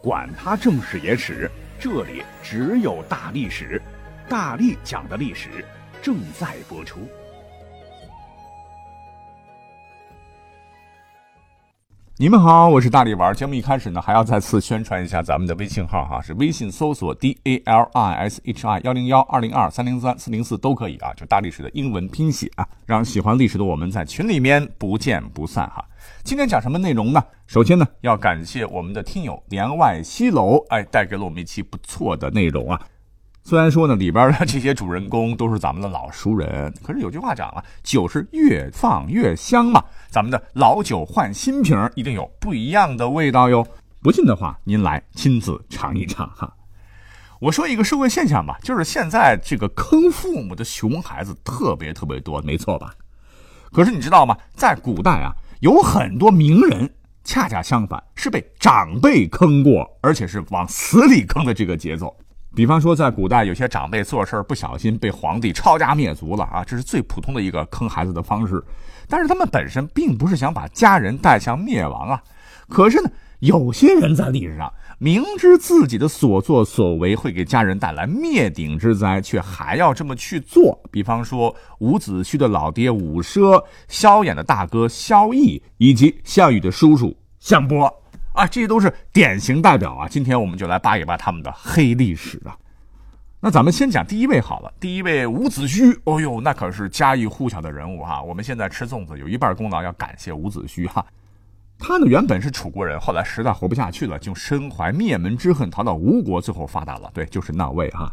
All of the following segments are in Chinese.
管他正史野史，这里只有大历史，大力讲的历史正在播出。你们好，我是大力丸。节目一开始呢，还要再次宣传一下咱们的微信号哈，是微信搜索 d a l i s h i 幺零幺二零二三零三四零四都可以啊，就大历史的英文拼写啊，让喜欢历史的我们在群里面不见不散哈。今天讲什么内容呢？首先呢，要感谢我们的听友连外西楼，哎，带给了我们一期不错的内容啊。虽然说呢，里边的这些主人公都是咱们的老熟人，可是有句话讲啊，酒是越放越香嘛。咱们的老酒换新瓶，一定有不一样的味道哟。不信的话，您来亲自尝一尝哈。我说一个社会现象吧，就是现在这个坑父母的熊孩子特别特别多，没错吧？可是你知道吗？在古代啊，有很多名人恰恰相反，是被长辈坑过，而且是往死里坑的这个节奏。比方说，在古代，有些长辈做事不小心被皇帝抄家灭族了啊，这是最普通的一个坑孩子的方式。但是他们本身并不是想把家人带向灭亡啊。可是呢，有些人在历史上明知自己的所作所为会给家人带来灭顶之灾，却还要这么去做。比方说，伍子胥的老爹伍奢，萧衍的大哥萧绎，以及项羽的叔叔项伯。啊，这些都是典型代表啊！今天我们就来扒一扒他们的黑历史啊。那咱们先讲第一位好了，第一位伍子胥，哦呦，那可是家喻户晓的人物哈。我们现在吃粽子有一半功劳要感谢伍子胥哈。他呢原本是楚国人，后来实在活不下去了，就身怀灭门之恨，逃到吴国，最后发达了。对，就是那位哈。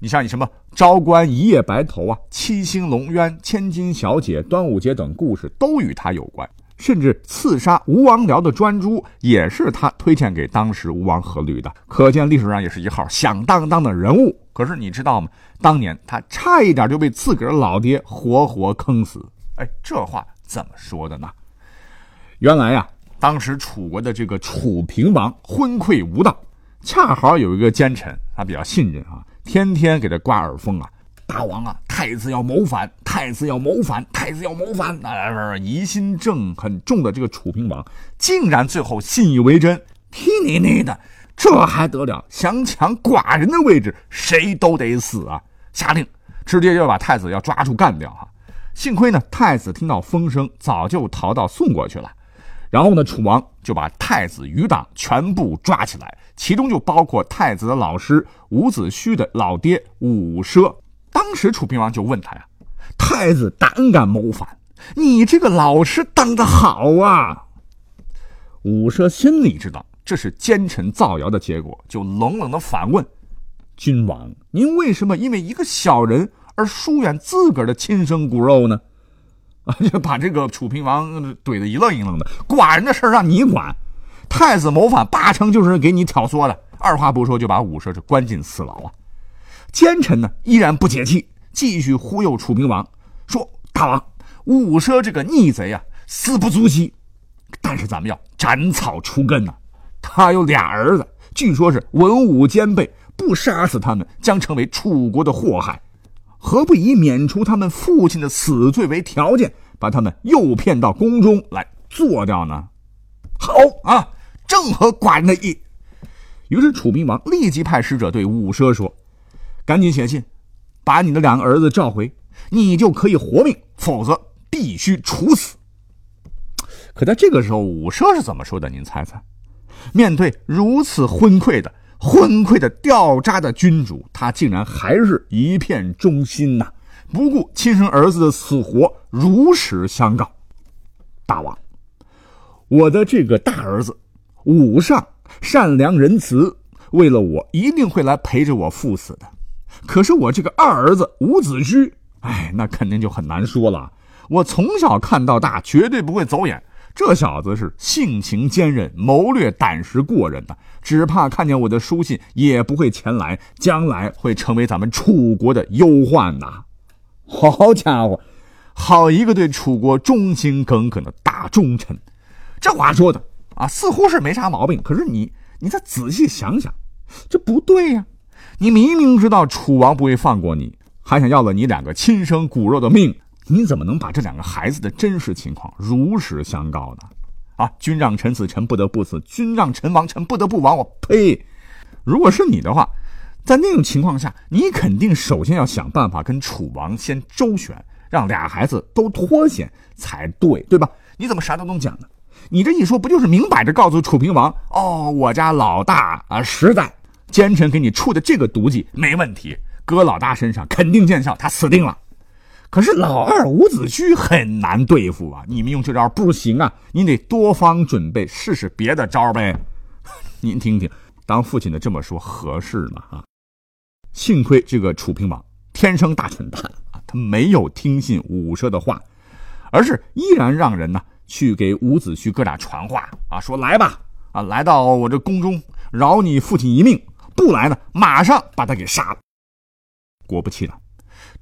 你像你什么昭关一夜白头啊，七星龙渊、千金小姐、端午节等故事都与他有关。甚至刺杀吴王僚的专诸也是他推荐给当时吴王阖闾的，可见历史上也是一号响当当的人物。可是你知道吗？当年他差一点就被自个儿老爹活活坑死。哎，这话怎么说的呢？原来呀，当时楚国的这个楚平王昏聩无道，恰好有一个奸臣，他比较信任啊，天天给他刮耳风啊。大王啊，太子要谋反，太子要谋反，太子要谋反！啊，疑心症很重的这个楚平王，竟然最后信以为真。踢你你的，这还得了？想抢寡人的位置，谁都得死啊！下令，直接就把太子要抓住干掉哈。幸亏呢，太子听到风声，早就逃到宋国去了。然后呢，楚王就把太子余党全部抓起来，其中就包括太子的老师伍子胥的老爹伍奢。当时楚平王就问他呀：“太子胆敢谋反，你这个老师当的好啊！”伍奢心里知道这是奸臣造谣的结果，就冷冷的反问：“君王，您为什么因为一个小人而疏远自个儿的亲生骨肉呢？”啊，就把这个楚平王怼得一愣一愣的。寡人的事让你管，太子谋反八成就是给你挑唆的。二话不说就把伍奢是关进死牢啊。奸臣呢依然不解气，继续忽悠楚平王，说：“大王，伍奢这个逆贼啊，死不足惜，但是咱们要斩草除根呐。他有俩儿子，据说是文武兼备，不杀死他们将成为楚国的祸害。何不以免除他们父亲的死罪为条件，把他们诱骗到宫中来做掉呢？”好啊，正合寡人的意。于是楚平王立即派使者对伍奢说。赶紧写信，把你的两个儿子召回，你就可以活命；否则必须处死。可在这个时候，武奢是怎么说的？您猜猜？面对如此昏聩的、昏聩的掉渣的君主，他竟然还是一片忠心呐，不顾亲生儿子的死活，如实相告：大王，我的这个大儿子武上善良仁慈，为了我一定会来陪着我赴死的。可是我这个二儿子伍子胥，哎，那肯定就很难说了。我从小看到大，绝对不会走眼。这小子是性情坚韧，谋略胆识过人的，只怕看见我的书信也不会前来，将来会成为咱们楚国的忧患呐！好家伙，好一个对楚国忠心耿耿的大忠臣，这话说的啊，似乎是没啥毛病。可是你，你再仔细想想，这不对呀。你明明知道楚王不会放过你，还想要了你两个亲生骨肉的命，你怎么能把这两个孩子的真实情况如实相告呢？啊，君让臣死，臣不得不死；君让臣亡，臣不得不亡。我呸！如果是你的话，在那种情况下，你肯定首先要想办法跟楚王先周旋，让俩孩子都脱险才对，对吧？你怎么啥都能讲呢？你这一说，不就是明摆着告诉楚平王，哦，我家老大啊，实在奸臣给你出的这个毒计没问题，搁老大身上肯定见效，他死定了。可是老二伍子胥很难对付啊，你们用这招不行啊，你得多方准备，试试别的招呗。您听听，当父亲的这么说合适吗？啊？幸亏这个楚平王天生大蠢蛋啊，他没有听信伍奢的话，而是依然让人呢去给伍子胥哥俩传话啊，说来吧，啊，来到我这宫中饶你父亲一命，不来呢，马上把他给杀了。果不其然，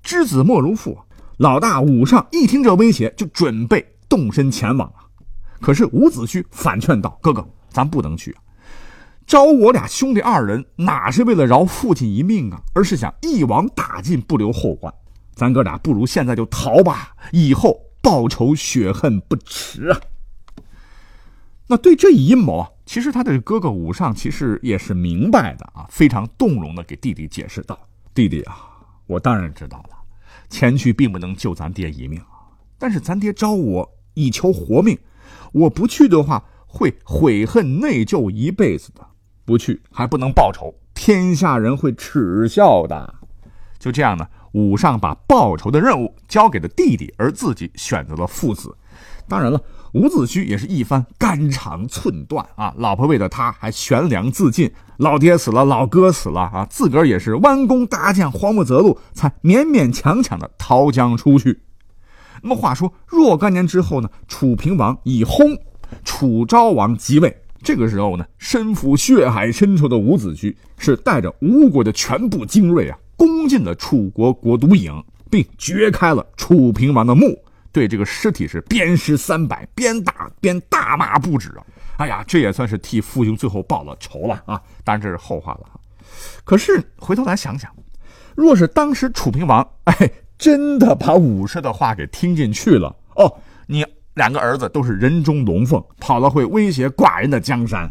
知子莫如父啊，老大伍尚一听这威胁，就准备动身前往啊。可是伍子胥反劝道：“哥哥，咱不能去啊。”招我俩兄弟二人，哪是为了饶父亲一命啊？而是想一网打尽，不留后患。咱哥俩不如现在就逃吧，以后报仇雪恨不迟啊！那对这一阴谋啊，其实他的哥哥武尚其实也是明白的啊，非常动容的给弟弟解释道：“弟弟啊，我当然知道了，前去并不能救咱爹一命，但是咱爹招我以求活命，我不去的话，会悔恨内疚一辈子的。”不去还不能报仇，天下人会耻笑的。就这样呢，武尚把报仇的任务交给了弟弟，而自己选择了父子。当然了，伍子胥也是一番肝肠寸断啊，老婆为了他还悬梁自尽，老爹死了，老哥死了啊，自个儿也是弯弓搭箭，慌不择路，才勉勉强强的逃江出去。那么话说，若干年之后呢，楚平王已薨，楚昭王即位。这个时候呢，身负血海深仇的伍子胥是带着吴国的全部精锐啊，攻进了楚国国都郢，并掘开了楚平王的墓，对这个尸体是鞭尸三百，边打边大骂不止啊！哎呀，这也算是替父兄最后报了仇了啊！当然这是后话了。可是回头来想想，若是当时楚平王哎真的把武士的话给听进去了哦，你。两个儿子都是人中龙凤，跑了会威胁寡人的江山，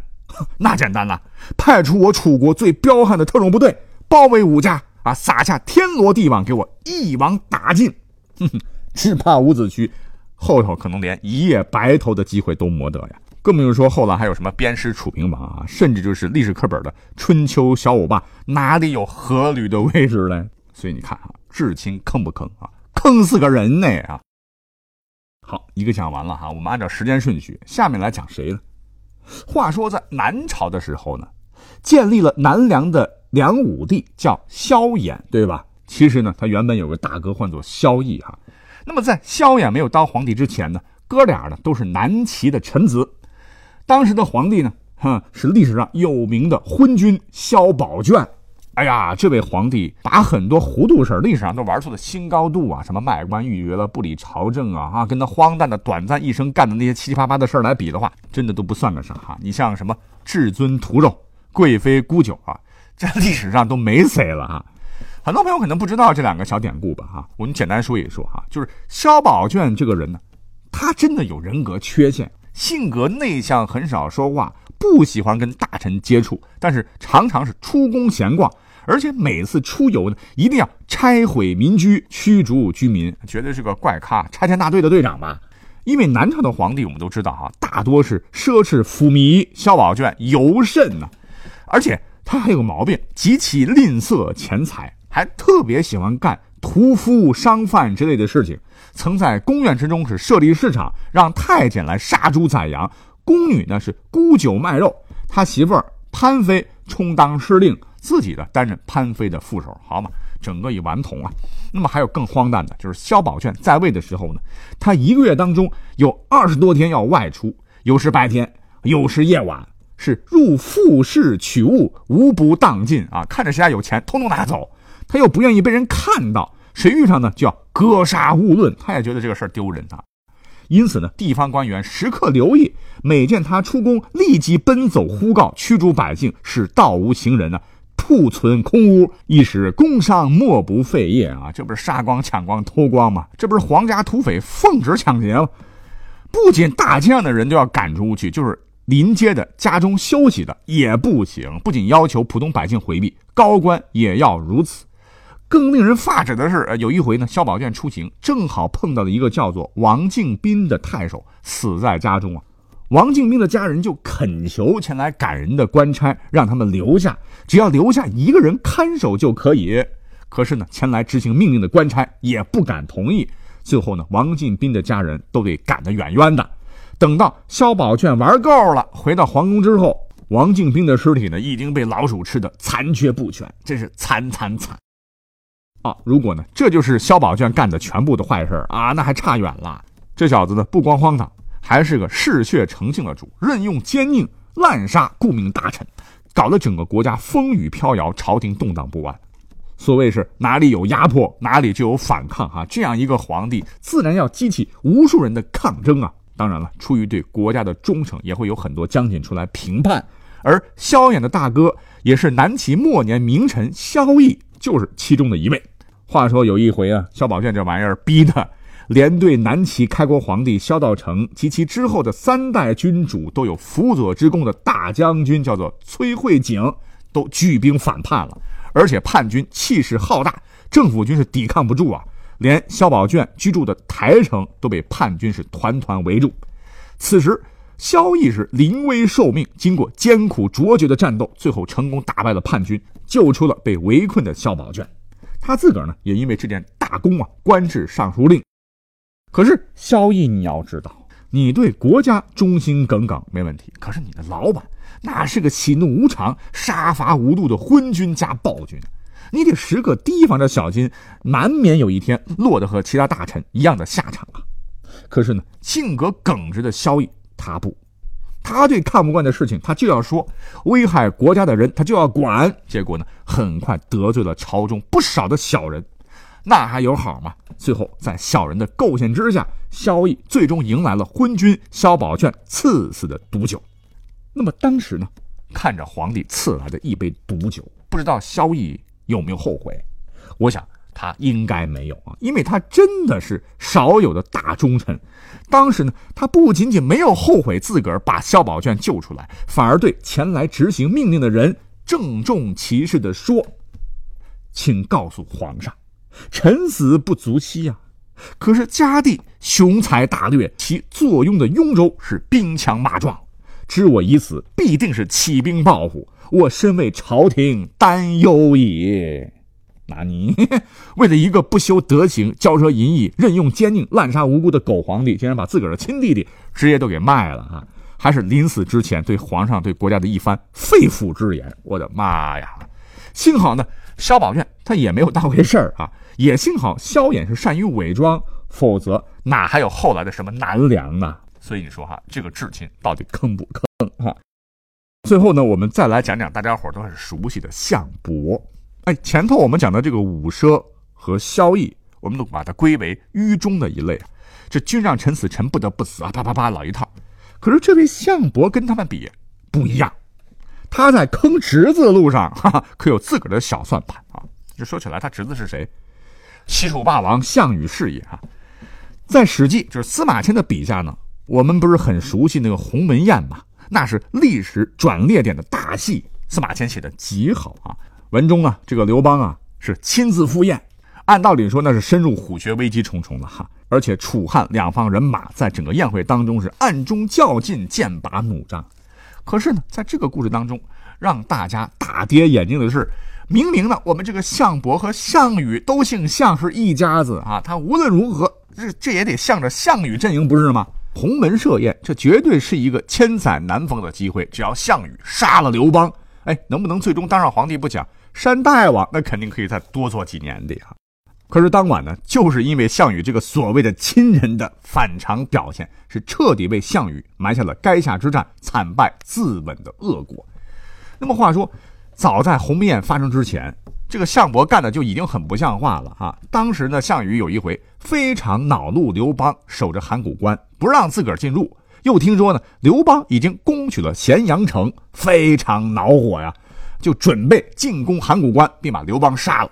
那简单了，派出我楚国最彪悍的特种部队，包围武家啊，撒下天罗地网，给我一网打尽。哼哼，只怕伍子胥后头可能连一夜白头的机会都没得呀，更不用说后来还有什么鞭尸楚平王啊，甚至就是历史课本的春秋小舞霸，哪里有阖闾的位置嘞？所以你看啊，至亲坑不坑啊？坑死个人呢啊！好，一个讲完了哈，我们按照时间顺序，下面来讲谁呢？话说在南朝的时候呢，建立了南梁的梁武帝叫萧衍，对吧？其实呢，他原本有个大哥唤作萧绎哈。那么在萧衍没有当皇帝之前呢，哥俩呢都是南齐的臣子。当时的皇帝呢，哼是历史上有名的昏君萧宝卷。哎呀，这位皇帝把很多糊涂事历史上都玩出了新高度啊！什么卖官鬻爵了，不理朝政啊，啊，跟他荒诞的短暂一生干的那些七七八八的事来比的话，真的都不算个啥哈！你像什么至尊屠肉、贵妃沽酒啊，这历史上都没谁了啊。很多朋友可能不知道这两个小典故吧哈，我们简单说一说哈，就是萧宝卷这个人呢，他真的有人格缺陷，性格内向，很少说话，不喜欢跟大臣接触，但是常常是出宫闲逛。而且每次出游呢，一定要拆毁民居、驱逐居民，绝对是个怪咖，拆迁大队的队长吧？因为南朝的皇帝我们都知道哈，大多是奢侈腐靡，萧宝卷尤甚呢。而且他还有个毛病，极其吝啬钱财，还特别喜欢干屠夫、商贩之类的事情。曾在宫苑之中是设立市场，让太监来杀猪宰羊，宫女呢是沽酒卖肉，他媳妇儿潘妃充当司令。自己呢担任潘妃的副手，好嘛，整个一顽童啊。那么还有更荒诞的，就是萧宝卷在位的时候呢，他一个月当中有二十多天要外出，有时白天，有时夜晚，是入富室取物，无不当尽啊。看着谁家有钱，通通拿走。他又不愿意被人看到，谁遇上呢就要格杀勿论。他也觉得这个事儿丢人啊。因此呢，地方官员时刻留意，每见他出宫，立即奔走呼告，驱逐百姓，使道无行人呢。库存空屋，一时工商莫不废业啊！这不是杀光、抢光、偷光吗？这不是皇家土匪奉旨抢劫吗？不仅大街上的人都要赶出去，就是临街的家中休息的也不行。不仅要求普通百姓回避，高官也要如此。更令人发指的是，有一回呢，萧宝卷出行，正好碰到了一个叫做王敬斌的太守死在家中啊。王敬斌的家人就恳求前来赶人的官差，让他们留下，只要留下一个人看守就可以。可是呢，前来执行命令的官差也不敢同意。最后呢，王敬斌的家人都得赶得远远的。等到萧宝卷玩够了，回到皇宫之后，王敬斌的尸体呢已经被老鼠吃的残缺不全，真是惨惨惨。啊，如果呢，这就是萧宝卷干的全部的坏事啊，那还差远了。这小子呢，不光荒唐，还是个嗜血成性的主，任用奸佞，滥杀顾命大臣，搞得整个国家风雨飘摇，朝廷动荡不安。所谓是哪里有压迫，哪里就有反抗啊！这样一个皇帝，自然要激起无数人的抗争啊！当然了，出于对国家的忠诚，也会有很多将军出来评判。而萧衍的大哥，也是南齐末年名臣萧绎。就是其中的一位。话说有一回啊，萧宝卷这玩意儿逼的，连对南齐开国皇帝萧道成及其之后的三代君主都有辅佐之功的大将军，叫做崔慧景，都举兵反叛了。而且叛军气势浩大，政府军是抵抗不住啊，连萧宝卷居住的台城都被叛军是团团围住。此时。萧绎是临危受命，经过艰苦卓绝的战斗，最后成功打败了叛军，救出了被围困的萧宝卷。他自个儿呢，也因为这件大功啊，官至尚书令。可是萧绎，你要知道，你对国家忠心耿耿没问题，可是你的老板那是个喜怒无常、杀伐无度的昏君加暴君，你得时刻提防着小心，难免有一天落得和其他大臣一样的下场啊。可是呢，性格耿直的萧绎。他不，他对看不惯的事情，他就要说；危害国家的人，他就要管。结果呢，很快得罪了朝中不少的小人，那还有好吗？最后在小人的构陷之下，萧绎最终迎来了昏君萧宝卷赐死的毒酒。那么当时呢，看着皇帝赐来的一杯毒酒，不知道萧绎有没有后悔？我想。他应该没有啊，因为他真的是少有的大忠臣。当时呢，他不仅仅没有后悔自个儿把萧宝卷救出来，反而对前来执行命令的人郑重其事地说：“请告诉皇上，臣死不足惜啊！可是嘉帝雄才大略，其坐拥的雍州是兵强马壮，知我已死，必定是起兵报复。我身为朝廷担忧矣。”那你为了一个不修德行、骄奢淫逸、任用奸佞、滥杀无辜的狗皇帝，竟然把自个儿的亲弟弟直接都给卖了啊！还是临死之前对皇上、对国家的一番肺腑之言。我的妈呀！幸好呢，萧宝卷他也没有当回事儿啊，也幸好萧衍是善于伪装，否则哪还有后来的什么南梁呢？所以你说哈，这个至亲到底坑不坑哈？最后呢，我们再来讲讲大家伙都很熟悉的项伯。哎，前头我们讲的这个武奢和萧绎，我们都把它归为愚忠的一类。这君让臣死，臣不得不死啊！啪啪啪，老一套。可是这位项伯跟他们比不一样，他在坑侄子的路上，哈哈，可有自个儿的小算盘啊！这说起来，他侄子是谁？西楚霸王项羽是也啊！在《史记》就是司马迁的笔下呢，我们不是很熟悉那个鸿门宴吗？那是历史转捩点的大戏，司马迁写的极好啊。文中啊，这个刘邦啊是亲自赴宴，按道理说那是深入虎穴，危机重重了哈。而且楚汉两方人马在整个宴会当中是暗中较劲，剑拔弩张。可是呢，在这个故事当中，让大家大跌眼镜的是，明明呢我们这个项伯和项羽都姓项，是一家子啊。他无论如何，这这也得向着项羽阵营，不是吗？鸿门设宴，这绝对是一个千载难逢的机会。只要项羽杀了刘邦，哎，能不能最终当上皇帝不讲。山大王那肯定可以再多做几年的呀，可是当晚呢，就是因为项羽这个所谓的亲人的反常表现，是彻底为项羽埋下了垓下之战惨败自刎的恶果。那么话说，早在鸿门宴发生之前，这个项伯干的就已经很不像话了哈。当时呢，项羽有一回非常恼怒刘邦守着函谷关不让自个儿进入，又听说呢刘邦已经攻取了咸阳城，非常恼火呀。就准备进攻函谷关，并把刘邦杀了。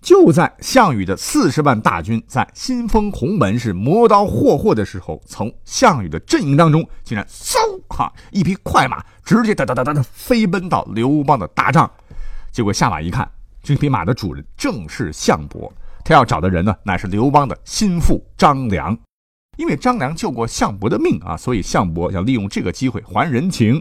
就在项羽的四十万大军在新丰鸿门是磨刀霍霍的时候，从项羽的阵营当中，竟然嗖哈一匹快马直接哒哒哒哒哒飞奔到刘邦的大帐。结果下马一看，这匹马的主人正是项伯，他要找的人呢，乃是刘邦的心腹张良。因为张良救过项伯的命啊，所以项伯想利用这个机会还人情。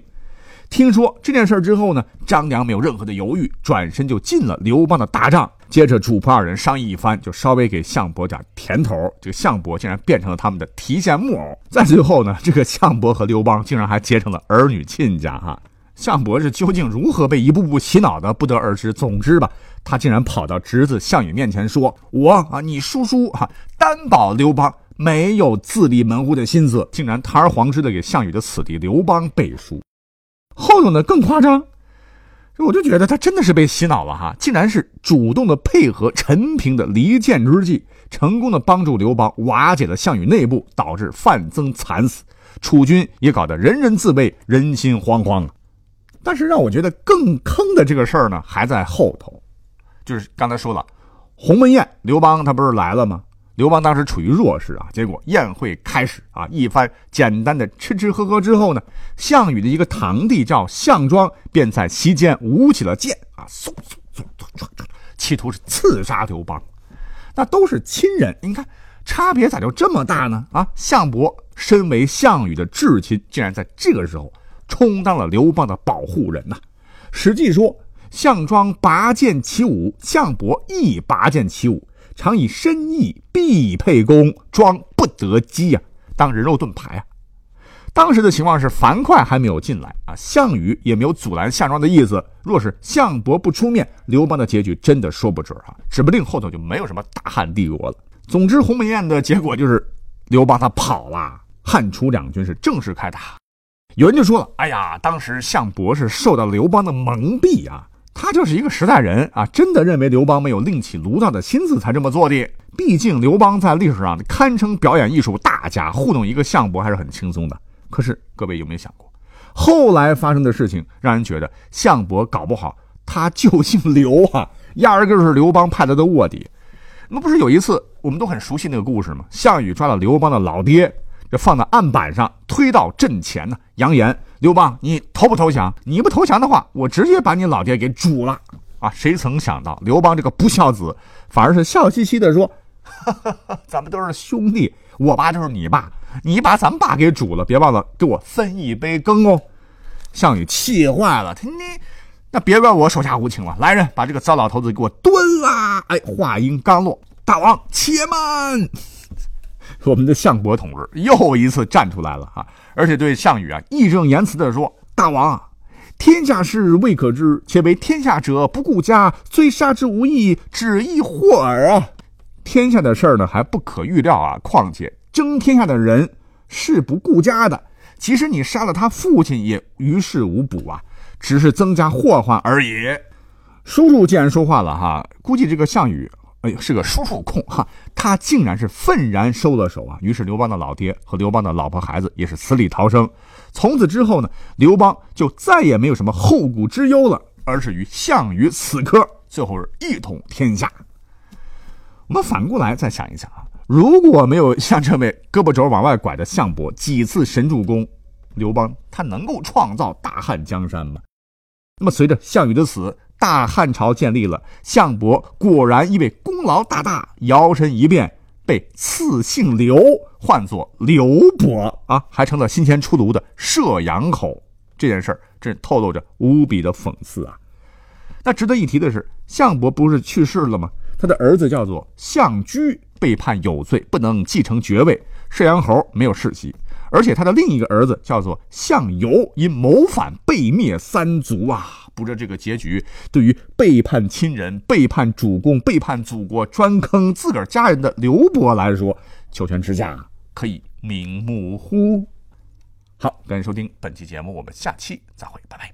听说这件事之后呢，张良没有任何的犹豫，转身就进了刘邦的大帐。接着主仆二人商议一番，就稍微给项伯点甜头。这个项伯竟然变成了他们的提线木偶。在最后呢，这个项伯和刘邦竟然还结成了儿女亲家哈。项伯是究竟如何被一步步洗脑的，不得而知。总之吧，他竟然跑到侄子项羽面前说：“我啊，你叔叔啊，担保刘邦没有自立门户的心思，竟然堂而皇之的给项羽的死敌刘邦背书。后头呢更夸张。”我就觉得他真的是被洗脑了哈，竟然是主动的配合陈平的离间之计，成功的帮助刘邦瓦解了项羽内部，导致范增惨死，楚军也搞得人人自危，人心惶惶。但是让我觉得更坑的这个事儿呢，还在后头，就是刚才说了，鸿门宴，刘邦他不是来了吗？刘邦当时处于弱势啊，结果宴会开始啊，一番简单的吃吃喝喝之后呢，项羽的一个堂弟叫项庄，便在席间舞起了剑啊，嗖嗖嗖嗖嗖，企图是刺杀刘邦。那都是亲人，你看差别咋就这么大呢？啊，项伯身为项羽的至亲，竟然在这个时候充当了刘邦的保护人呐。史记说，项庄拔剑起舞，项伯亦拔剑起舞。常以深意必沛公，庄不得机呀，当人肉盾牌啊！当时的情况是樊哙还没有进来啊，项羽也没有阻拦项庄的意思。若是项伯不出面，刘邦的结局真的说不准啊，指不定后头就没有什么大汉帝国了。总之，鸿门宴的结果就是刘邦他跑了，汉楚两军是正式开打。有人就说了：“哎呀，当时项伯是受到刘邦的蒙蔽啊。”他就是一个时代人啊，真的认为刘邦没有另起炉灶的心思才这么做的。毕竟刘邦在历史上堪称表演艺术大家，糊弄一个项伯还是很轻松的。可是各位有没有想过，后来发生的事情让人觉得项伯搞不好他就姓刘啊，压根就是刘邦派来的卧底。那不是有一次我们都很熟悉那个故事吗？项羽抓了刘邦的老爹。这放在案板上，推到阵前呢，扬言：“刘邦，你投不投降？你不投降的话，我直接把你老爹给煮了！”啊，谁曾想到刘邦这个不孝子，反而是笑嘻嘻的说：“ 咱们都是兄弟，我爸就是你爸，你把咱爸给煮了，别忘了给我分一杯羹哦。”项羽气坏了，他你那别怪我手下无情了，来人，把这个糟老头子给我蹲啦！哎，话音刚落，大王且慢。我们的项伯同志又一次站出来了啊！而且对项羽啊义正言辞地说：“大王，天下事未可知，且为天下者不顾家，虽杀之无益，只易祸耳啊！天下的事儿呢还不可预料啊！况且争天下的人是不顾家的，即使你杀了他父亲，也于事无补啊，只是增加祸患而已。”叔叔既然说话了哈，估计这个项羽。哎呦，是个叔叔控哈！他竟然是愤然收了手啊！于是刘邦的老爹和刘邦的老婆孩子也是死里逃生。从此之后呢，刘邦就再也没有什么后顾之忧了，而是与项羽死磕，最后是一统天下。我们反过来再想一想啊，如果没有像这位胳膊肘往外拐的项伯几次神助攻，刘邦他能够创造大汉江山吗？那么随着项羽的死，大汉朝建立了，项伯果然因为功劳大大，摇身一变被赐姓刘，唤作刘伯啊，还成了新鲜出炉的射阳口。这件事儿真透露着无比的讽刺啊！那值得一提的是，项伯不是去世了吗？他的儿子叫做项居，被判有罪，不能继承爵位，射阳侯没有世袭。而且他的另一个儿子叫做项游，因谋反被灭三族啊！扶着这个结局对于背叛亲人、背叛主公、背叛祖国、专坑自个儿家人的刘伯来说，求全之下可以明目乎？好，感谢收听本期节目，我们下期再会，拜拜。